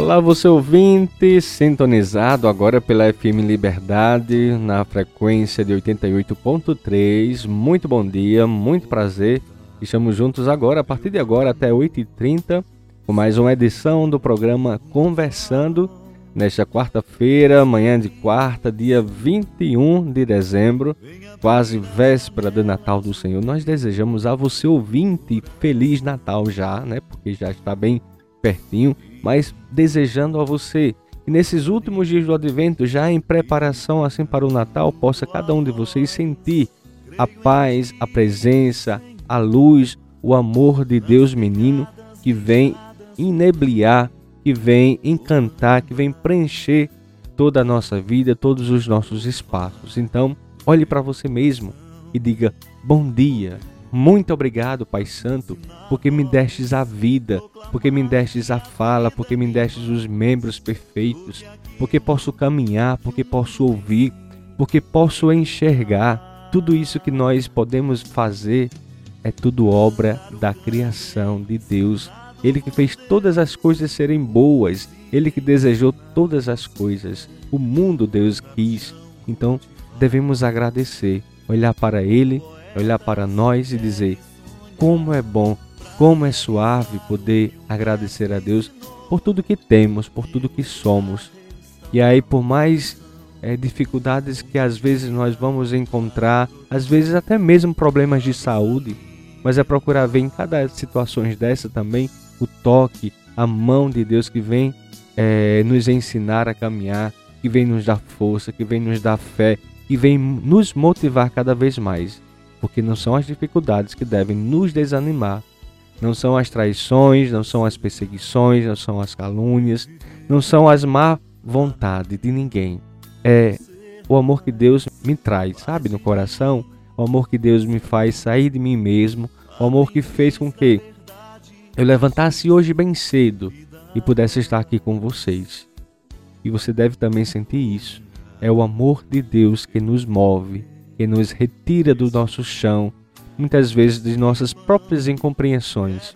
Olá, você ouvinte, sintonizado agora pela FM Liberdade, na frequência de 88.3. Muito bom dia, muito prazer. Estamos juntos agora, a partir de agora até 8h30, com mais uma edição do programa Conversando, nesta quarta-feira, manhã de quarta, dia 21 de dezembro, quase véspera do Natal do Senhor. Nós desejamos a você ouvinte feliz Natal já, né? Porque já está bem pertinho mas desejando a você que nesses últimos dias do advento, já em preparação assim para o Natal, possa cada um de vocês sentir a paz, a presença, a luz, o amor de Deus menino que vem inebriar, que vem encantar, que vem preencher toda a nossa vida, todos os nossos espaços. Então, olhe para você mesmo e diga: Bom dia, muito obrigado, Pai Santo, porque me destes a vida, porque me destes a fala, porque me destes os membros perfeitos, porque posso caminhar, porque posso ouvir, porque posso enxergar. Tudo isso que nós podemos fazer é tudo obra da criação de Deus. Ele que fez todas as coisas serem boas, ele que desejou todas as coisas. O mundo Deus quis. Então devemos agradecer, olhar para ele olhar para nós e dizer: como é bom, como é suave poder agradecer a Deus por tudo que temos, por tudo que somos. E aí, por mais é, dificuldades que às vezes nós vamos encontrar, às vezes até mesmo problemas de saúde, mas é procurar ver em cada situações dessa também o toque, a mão de Deus que vem é, nos ensinar a caminhar, que vem nos dar força, que vem nos dar fé, que vem nos motivar cada vez mais porque não são as dificuldades que devem nos desanimar, não são as traições, não são as perseguições, não são as calúnias, não são as má vontade de ninguém. É o amor que Deus me traz, sabe, no coração, o amor que Deus me faz sair de mim mesmo, o amor que fez com que eu levantasse hoje bem cedo e pudesse estar aqui com vocês. E você deve também sentir isso. É o amor de Deus que nos move, que nos retira do nosso chão, muitas vezes de nossas próprias incompreensões.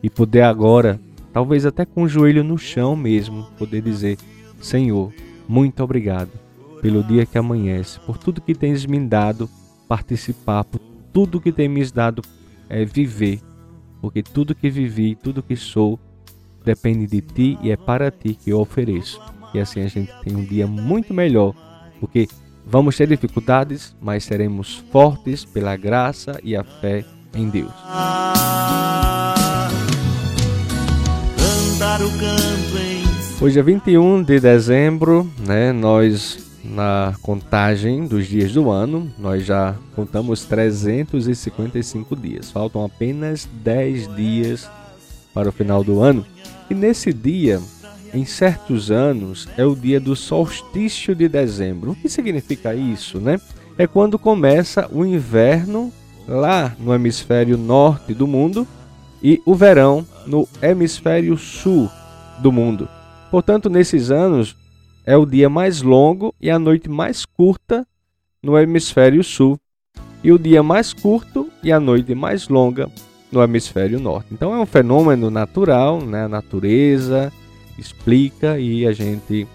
E poder agora, talvez até com o joelho no chão mesmo, poder dizer: Senhor, muito obrigado pelo dia que amanhece, por tudo que tens me dado participar, por tudo que tens me dado é, viver, porque tudo que vivi, tudo que sou, depende de ti e é para ti que eu ofereço. E assim a gente tem um dia muito melhor, porque Vamos ter dificuldades, mas seremos fortes pela graça e a fé em Deus. Hoje é 21 de dezembro, né? Nós na contagem dos dias do ano, nós já contamos 355 dias. Faltam apenas 10 dias para o final do ano. E nesse dia em certos anos é o dia do solstício de dezembro. O que significa isso, né? É quando começa o inverno lá no hemisfério norte do mundo e o verão no hemisfério sul do mundo. Portanto, nesses anos é o dia mais longo e a noite mais curta no hemisfério sul e o dia mais curto e a noite mais longa no hemisfério norte. Então é um fenômeno natural, né? A natureza, explica e a gente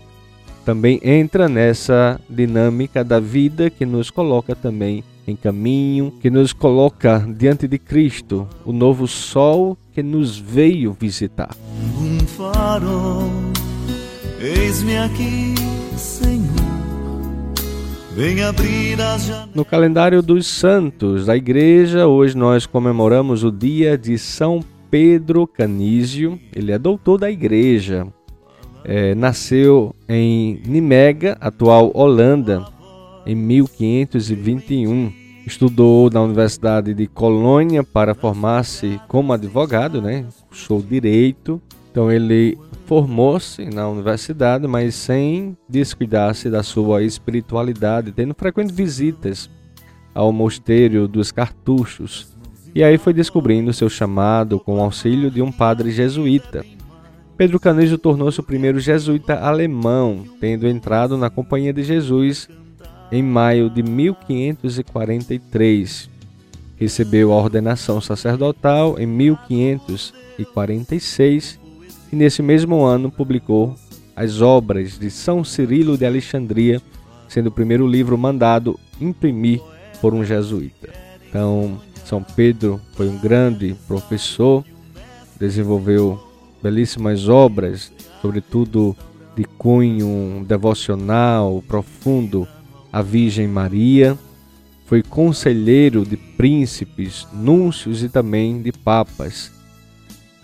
também entra nessa dinâmica da vida que nos coloca também em caminho, que nos coloca diante de Cristo, o novo sol que nos veio visitar. Um farol Eis-me aqui, Senhor. Vem abrir as janelas. No calendário dos santos da igreja, hoje nós comemoramos o dia de São Pedro Canísio. Ele é doutor da igreja. É, nasceu em Nimega, atual Holanda, em 1521. Estudou na Universidade de Colônia para formar-se como advogado, né? Cursou direito. Então ele formou-se na universidade, mas sem descuidar-se da sua espiritualidade, tendo frequentes visitas ao mosteiro dos cartuchos. E aí foi descobrindo seu chamado com o auxílio de um padre jesuíta. Pedro Canejo tornou-se o primeiro jesuíta alemão, tendo entrado na Companhia de Jesus em maio de 1543. Recebeu a ordenação sacerdotal em 1546 e nesse mesmo ano publicou as obras de São Cirilo de Alexandria, sendo o primeiro livro mandado imprimir por um jesuíta. Então, São Pedro foi um grande professor, desenvolveu belíssimas obras, sobretudo de cunho devocional profundo a Virgem Maria, foi conselheiro de príncipes, núncios e também de papas.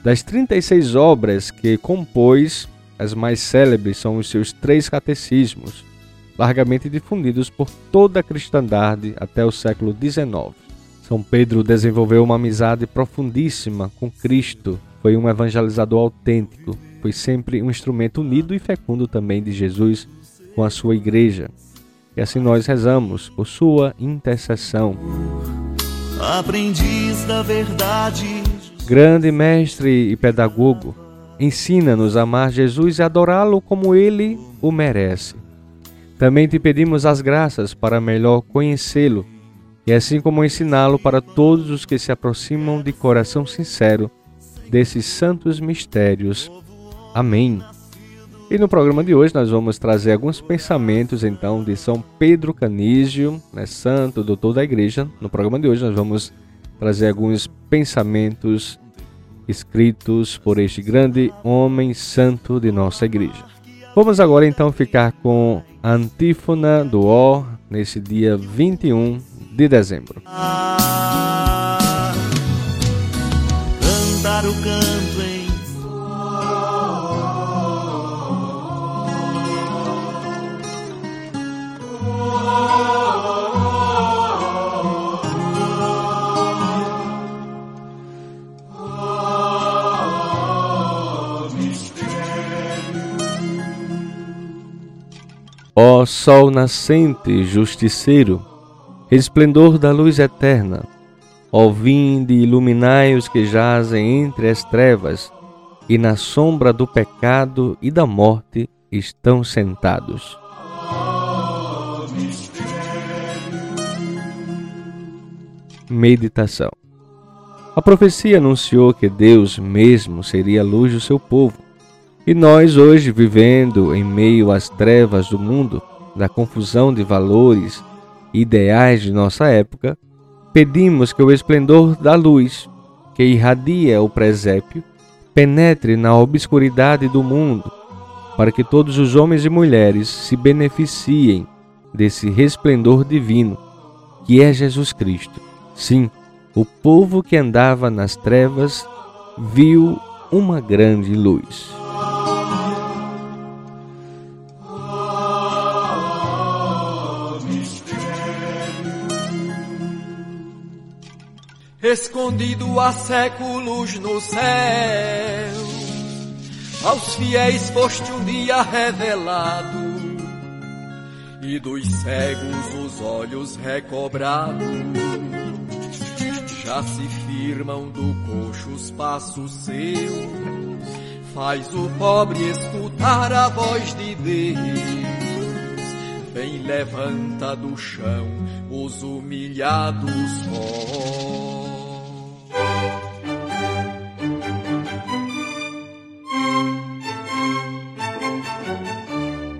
Das 36 obras que compôs, as mais célebres são os seus três catecismos, largamente difundidos por toda a cristandade até o século XIX. São Pedro desenvolveu uma amizade profundíssima com Cristo, foi um evangelizador autêntico, foi sempre um instrumento unido e fecundo também de Jesus com a sua igreja. E assim nós rezamos por sua intercessão. Aprendiz da verdade. Grande mestre e pedagogo, ensina-nos a amar Jesus e adorá-lo como ele o merece. Também te pedimos as graças para melhor conhecê-lo e assim como ensiná-lo para todos os que se aproximam de coração sincero desses santos mistérios. Amém. E no programa de hoje nós vamos trazer alguns pensamentos então de São Pedro Canísio, né, santo, doutor da igreja. No programa de hoje nós vamos trazer alguns pensamentos escritos por este grande homem santo de nossa igreja. Vamos agora então ficar com a antífona do Ó nesse dia 21 de dezembro. Ah, cantar o canto Ó Sol nascente, justiceiro, resplendor da luz eterna, ó vinde iluminai os que jazem entre as trevas e na sombra do pecado e da morte estão sentados. Meditação A profecia anunciou que Deus mesmo seria a luz do seu povo e nós, hoje, vivendo em meio às trevas do mundo, da confusão de valores e ideais de nossa época, pedimos que o esplendor da luz, que irradia o presépio, penetre na obscuridade do mundo, para que todos os homens e mulheres se beneficiem desse resplendor divino, que é Jesus Cristo. Sim, o povo que andava nas trevas viu uma grande luz. Escondido há séculos no céu. Aos fiéis foste um dia revelado, e dos cegos os olhos recobrados. Já se firmam do coxo os passos seus, faz o pobre escutar a voz de Deus. Vem, levanta do chão os humilhados vós.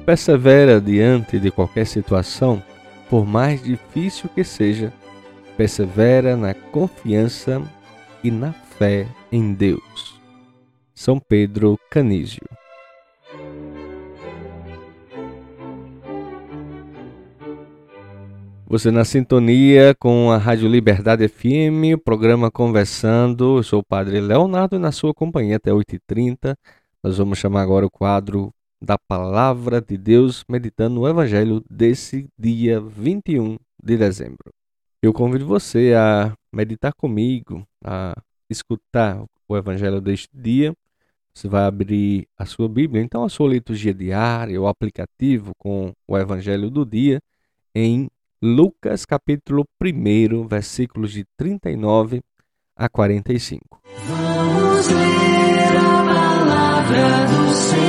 persevera diante de qualquer situação, por mais difícil que seja, persevera na confiança e na fé em Deus. São Pedro Canísio Você na sintonia com a Rádio Liberdade FM, programa Conversando. Eu sou o Padre Leonardo e na sua companhia até 8h30. Nós vamos chamar agora o quadro da Palavra de Deus, meditando o Evangelho desse dia 21 de dezembro. Eu convido você a meditar comigo, a escutar o Evangelho deste dia. Você vai abrir a sua Bíblia, então a sua liturgia diária, o aplicativo com o Evangelho do dia em Lucas capítulo 1, versículos de 39 a 45. Vamos ler a palavra do Senhor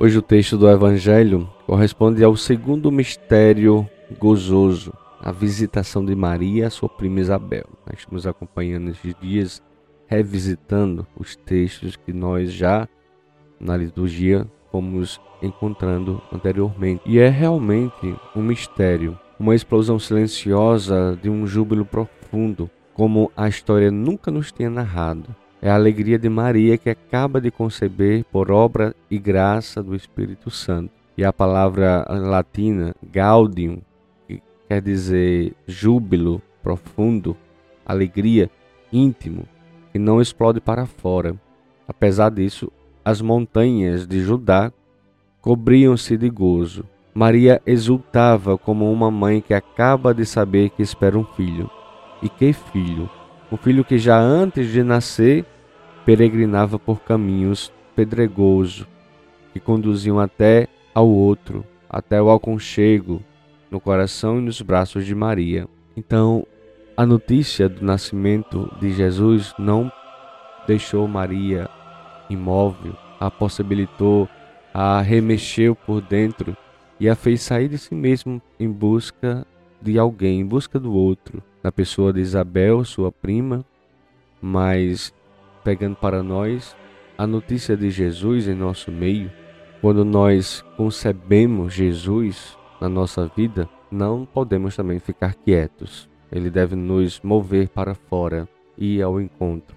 Hoje o texto do Evangelho corresponde ao segundo mistério gozoso, a visitação de Maria sua prima Isabel. Nós estamos acompanhando esses dias, revisitando os textos que nós já na liturgia fomos encontrando anteriormente. E é realmente um mistério, uma explosão silenciosa de um júbilo profundo, como a história nunca nos tinha narrado é a alegria de Maria que acaba de conceber por obra e graça do Espírito Santo. E a palavra latina gaudium, que quer dizer júbilo profundo, alegria, íntimo, que não explode para fora. Apesar disso, as montanhas de Judá cobriam-se de gozo. Maria exultava como uma mãe que acaba de saber que espera um filho. E que filho! Um filho que já antes de nascer peregrinava por caminhos pedregosos que conduziam até ao outro, até o aconchego no coração e nos braços de Maria. Então, a notícia do nascimento de Jesus não deixou Maria imóvel, a possibilitou, a remexeu por dentro e a fez sair de si mesmo em busca de alguém, em busca do outro, na pessoa de Isabel, sua prima, mas pegando para nós a notícia de Jesus em nosso meio, quando nós concebemos Jesus na nossa vida, não podemos também ficar quietos. Ele deve nos mover para fora e ao encontro.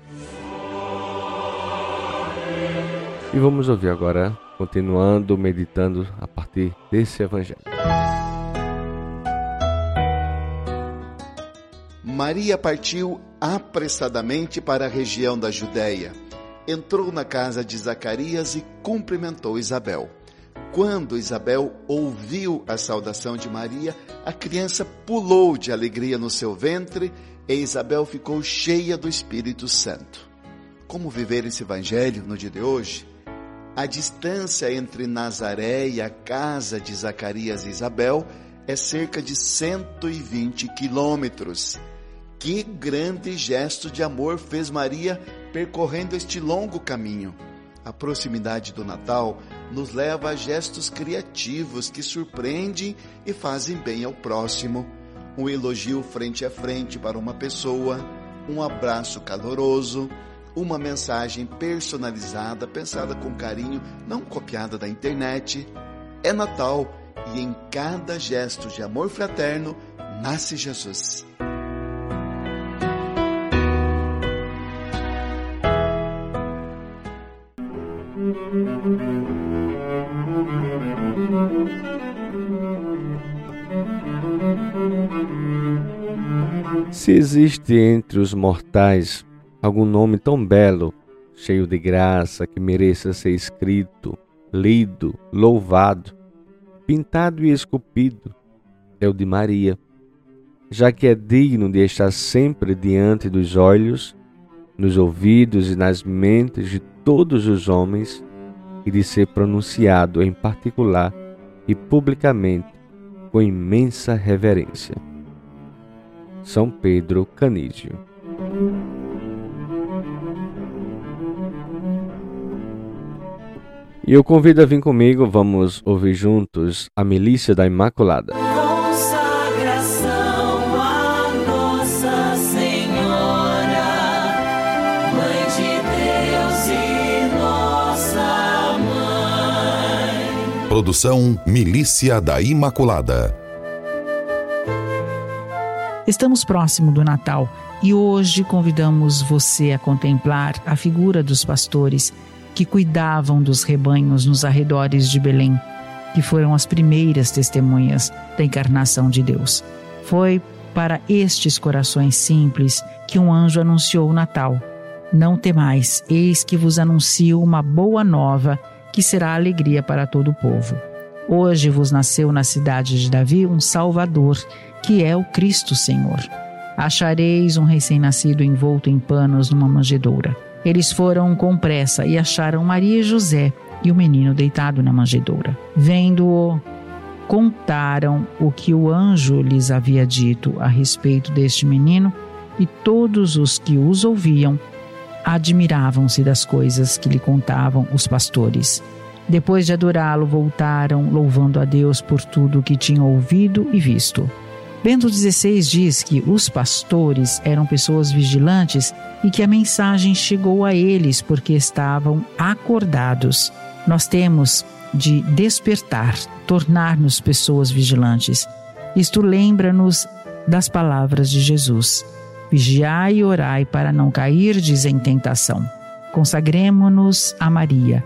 E vamos ouvir agora, continuando meditando a partir desse evangelho. Maria partiu apressadamente para a região da Judéia. Entrou na casa de Zacarias e cumprimentou Isabel. Quando Isabel ouviu a saudação de Maria, a criança pulou de alegria no seu ventre e Isabel ficou cheia do Espírito Santo. Como viver esse evangelho no dia de hoje? A distância entre Nazaré e a casa de Zacarias e Isabel é cerca de 120 quilômetros. Que grande gesto de amor fez Maria percorrendo este longo caminho. A proximidade do Natal nos leva a gestos criativos que surpreendem e fazem bem ao próximo. Um elogio frente a frente para uma pessoa, um abraço caloroso, uma mensagem personalizada, pensada com carinho, não copiada da internet. É Natal e em cada gesto de amor fraterno nasce Jesus. Se existe entre os mortais algum nome tão belo, cheio de graça, que mereça ser escrito, lido, louvado, pintado e esculpido, é o de Maria, já que é digno de estar sempre diante dos olhos, nos ouvidos e nas mentes de todos os homens e de ser pronunciado em particular e publicamente com imensa reverência. São Pedro Canídio. E eu convido a vir comigo, vamos ouvir juntos a Milícia da Imaculada. Produção Milícia da Imaculada. Estamos próximo do Natal e hoje convidamos você a contemplar a figura dos pastores que cuidavam dos rebanhos nos arredores de Belém, que foram as primeiras testemunhas da encarnação de Deus. Foi para estes corações simples que um anjo anunciou o Natal. Não temais, eis que vos anuncio uma boa nova que será alegria para todo o povo. Hoje vos nasceu na cidade de Davi um Salvador, que é o Cristo Senhor. Achareis um recém-nascido envolto em panos numa manjedoura. Eles foram com pressa e acharam Maria e José e o menino deitado na manjedoura. Vendo-o, contaram o que o anjo lhes havia dito a respeito deste menino, e todos os que os ouviam admiravam-se das coisas que lhe contavam os pastores. Depois de adorá-lo, voltaram louvando a Deus por tudo o que tinham ouvido e visto. Bento XVI diz que os pastores eram pessoas vigilantes e que a mensagem chegou a eles porque estavam acordados. Nós temos de despertar, tornar-nos pessoas vigilantes. Isto lembra-nos das palavras de Jesus: Vigiai e orai para não cairdes em tentação. Consagremo-nos a Maria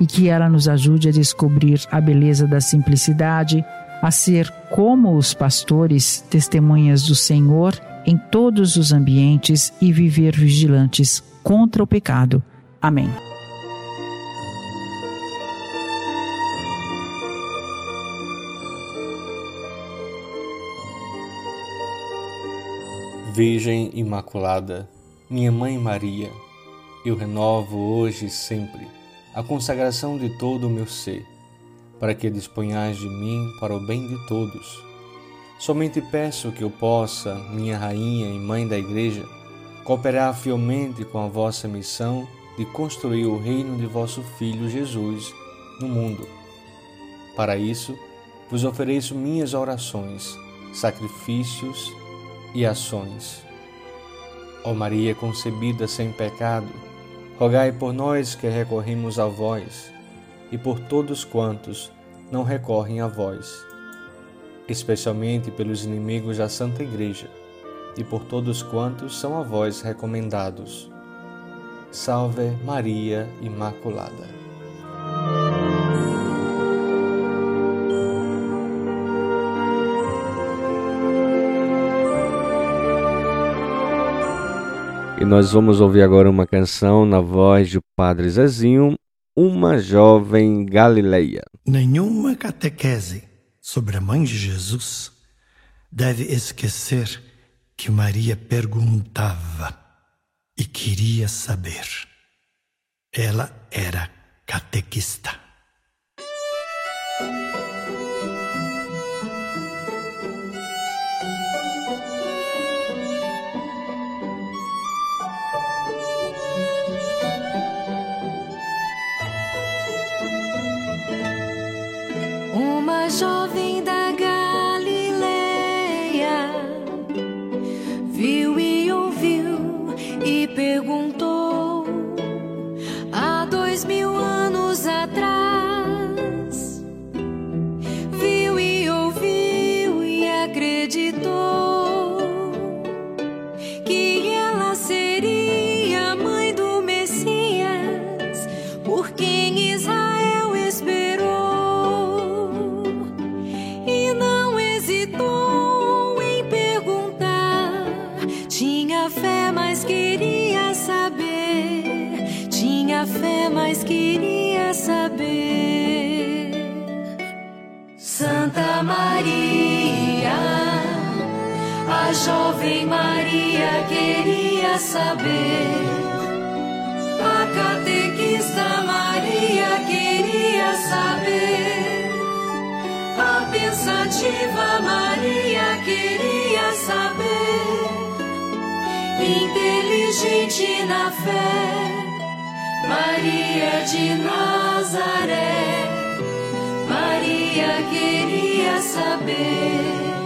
e que ela nos ajude a descobrir a beleza da simplicidade a ser como os pastores, testemunhas do Senhor em todos os ambientes e viver vigilantes contra o pecado. Amém. Virgem Imaculada, minha Mãe Maria, eu renovo hoje e sempre a consagração de todo o meu ser para que disponhais de mim para o bem de todos. Somente peço que eu possa, minha Rainha e Mãe da Igreja, cooperar fielmente com a vossa missão de construir o reino de vosso Filho Jesus no mundo. Para isso, vos ofereço minhas orações, sacrifícios e ações. Ó Maria concebida sem pecado, rogai por nós que recorremos a vós e por todos quantos não recorrem a vós, especialmente pelos inimigos da Santa Igreja e por todos quantos são a vós recomendados. Salve Maria Imaculada. E nós vamos ouvir agora uma canção na voz do Padre Zezinho, uma jovem Galileia. Nenhuma catequese sobre a mãe de Jesus deve esquecer que Maria perguntava e queria saber. Ela era catequista. Perguntou há dois mil anos atrás a jovem Maria queria saber. A catequista Maria queria saber. A pensativa Maria queria saber. Inteligente na fé, Maria de Nazaré. Maria queria saber.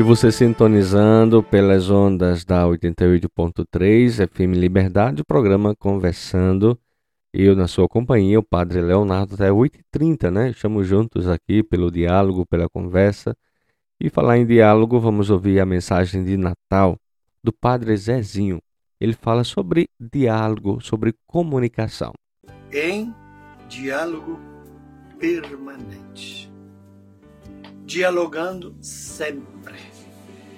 E você sintonizando pelas ondas da 88.3 FM Liberdade, o programa Conversando. Eu na sua companhia, o Padre Leonardo, até 8h30, né? Estamos juntos aqui pelo diálogo, pela conversa. E falar em diálogo, vamos ouvir a mensagem de Natal do Padre Zezinho. Ele fala sobre diálogo, sobre comunicação. Em diálogo permanente. Dialogando sempre.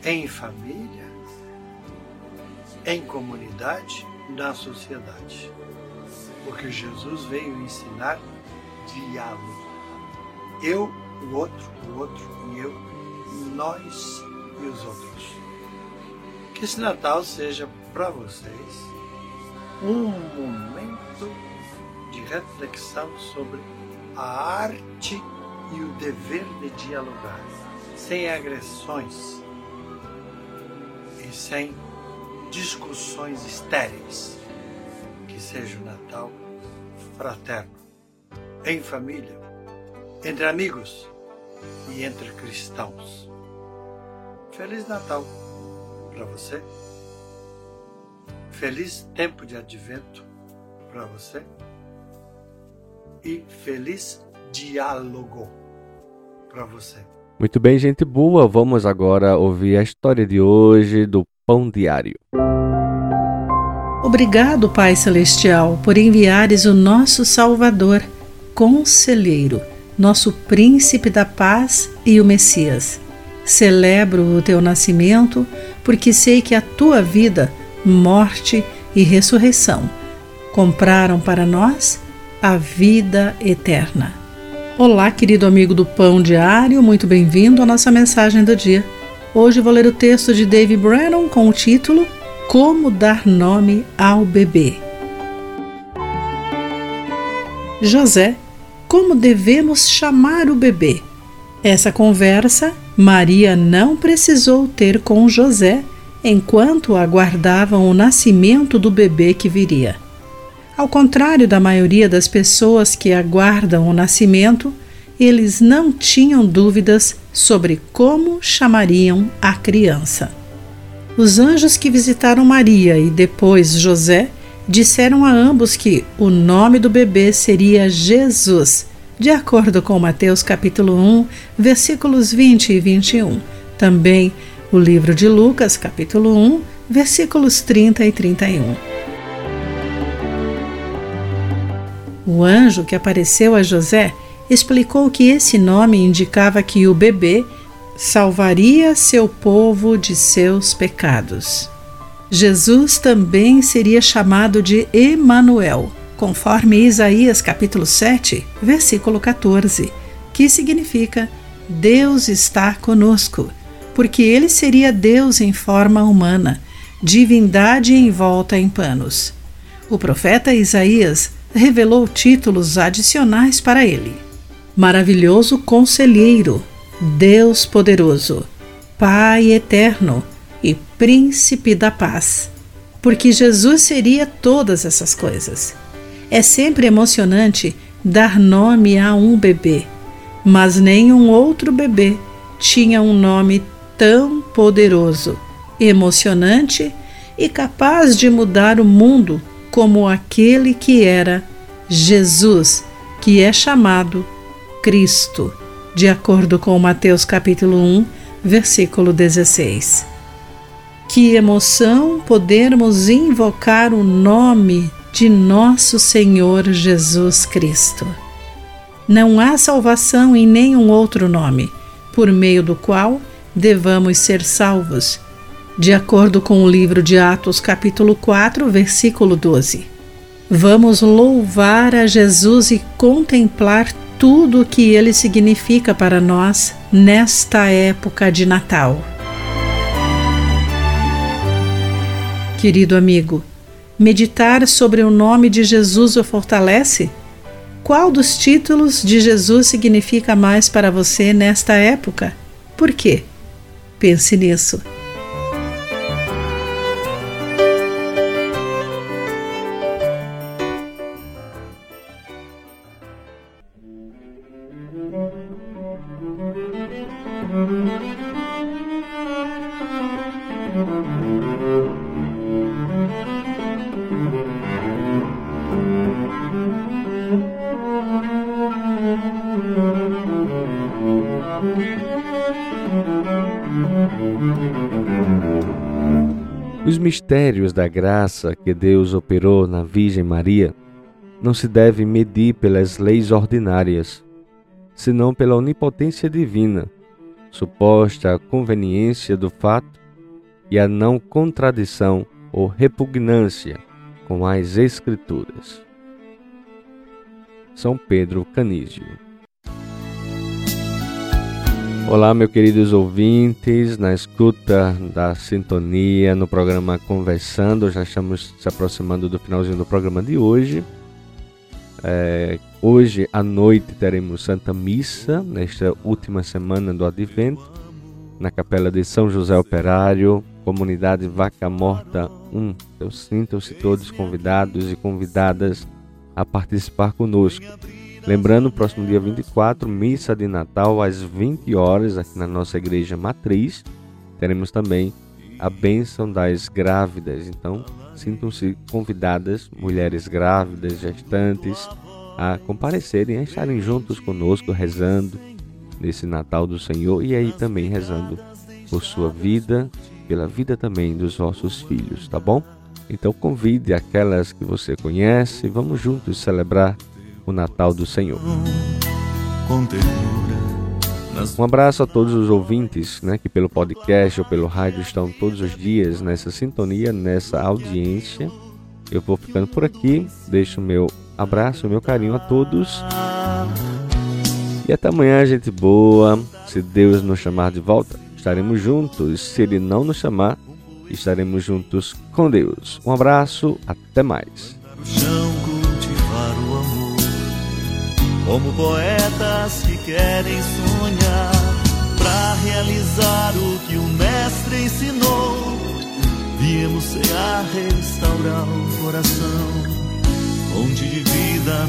Em família, em comunidade, na sociedade. Porque Jesus veio ensinar diálogo. Eu, o outro, o outro e eu, nós e os outros. Que esse Natal seja para vocês um momento de reflexão sobre a arte e o dever de dialogar, sem agressões e sem discussões estéreis. Que seja o Natal fraterno, em família, entre amigos e entre cristãos. Feliz Natal para você. Feliz tempo de advento para você. E feliz diálogo para você. Muito bem, gente boa. Vamos agora ouvir a história de hoje do Pão Diário. Obrigado, Pai Celestial, por enviares o nosso Salvador, Conselheiro, nosso Príncipe da Paz e o Messias. Celebro o teu nascimento, porque sei que a tua vida, morte e ressurreição compraram para nós a vida eterna. Olá, querido amigo do Pão Diário, muito bem-vindo à nossa mensagem do dia. Hoje vou ler o texto de Dave Brennan com o título Como dar nome ao bebê. José, como devemos chamar o bebê? Essa conversa Maria não precisou ter com José enquanto aguardavam o nascimento do bebê que viria. Ao contrário da maioria das pessoas que aguardam o nascimento, eles não tinham dúvidas sobre como chamariam a criança. Os anjos que visitaram Maria e depois José disseram a ambos que o nome do bebê seria Jesus, de acordo com Mateus capítulo 1, versículos 20 e 21. Também o livro de Lucas, capítulo 1, versículos 30 e 31. O anjo que apareceu a José explicou que esse nome indicava que o bebê salvaria seu povo de seus pecados. Jesus também seria chamado de Emanuel, conforme Isaías capítulo 7, versículo 14, que significa Deus está conosco, porque ele seria Deus em forma humana, divindade envolta em panos. O profeta Isaías revelou títulos adicionais para ele: Maravilhoso Conselheiro, Deus Poderoso, Pai Eterno, e Príncipe da Paz, porque Jesus seria todas essas coisas. É sempre emocionante dar nome a um bebê, mas nenhum outro bebê tinha um nome tão poderoso, emocionante e capaz de mudar o mundo como aquele que era Jesus, que é chamado Cristo, de acordo com Mateus capítulo 1, versículo 16. Que emoção podermos invocar o nome de nosso Senhor Jesus Cristo. Não há salvação em nenhum outro nome, por meio do qual devamos ser salvos, de acordo com o livro de Atos, capítulo 4, versículo 12. Vamos louvar a Jesus e contemplar tudo o que ele significa para nós nesta época de Natal. Querido amigo, meditar sobre o nome de Jesus o fortalece? Qual dos títulos de Jesus significa mais para você nesta época? Por quê? Pense nisso. Graça que Deus operou na Virgem Maria não se devem medir pelas leis ordinárias, senão pela onipotência divina, suposta conveniência do fato e a não contradição ou repugnância com as Escrituras. São Pedro Canísio Olá, meus queridos ouvintes, na escuta da sintonia no programa Conversando, já estamos se aproximando do finalzinho do programa de hoje. É, hoje à noite teremos Santa Missa, nesta última semana do Advento, na Capela de São José Operário, Comunidade Vaca Morta 1. Então sintam-se todos convidados e convidadas a participar conosco. Lembrando, próximo dia 24, missa de Natal às 20 horas aqui na nossa igreja matriz. Teremos também a bênção das grávidas. Então, sintam-se convidadas, mulheres grávidas, gestantes, a comparecerem, a estarem juntos conosco, rezando nesse Natal do Senhor e aí também rezando por sua vida, pela vida também dos vossos filhos, tá bom? Então convide aquelas que você conhece, vamos juntos celebrar o Natal do Senhor. Um abraço a todos os ouvintes né, que pelo podcast ou pelo rádio estão todos os dias nessa sintonia, nessa audiência. Eu vou ficando por aqui, deixo o meu abraço, o meu carinho a todos. E até amanhã, gente boa. Se Deus nos chamar de volta, estaremos juntos. Se Ele não nos chamar, estaremos juntos com Deus. Um abraço, até mais como poetas que querem sonhar para realizar o que o mestre ensinou. Viemos a restaurar o coração, onde de vida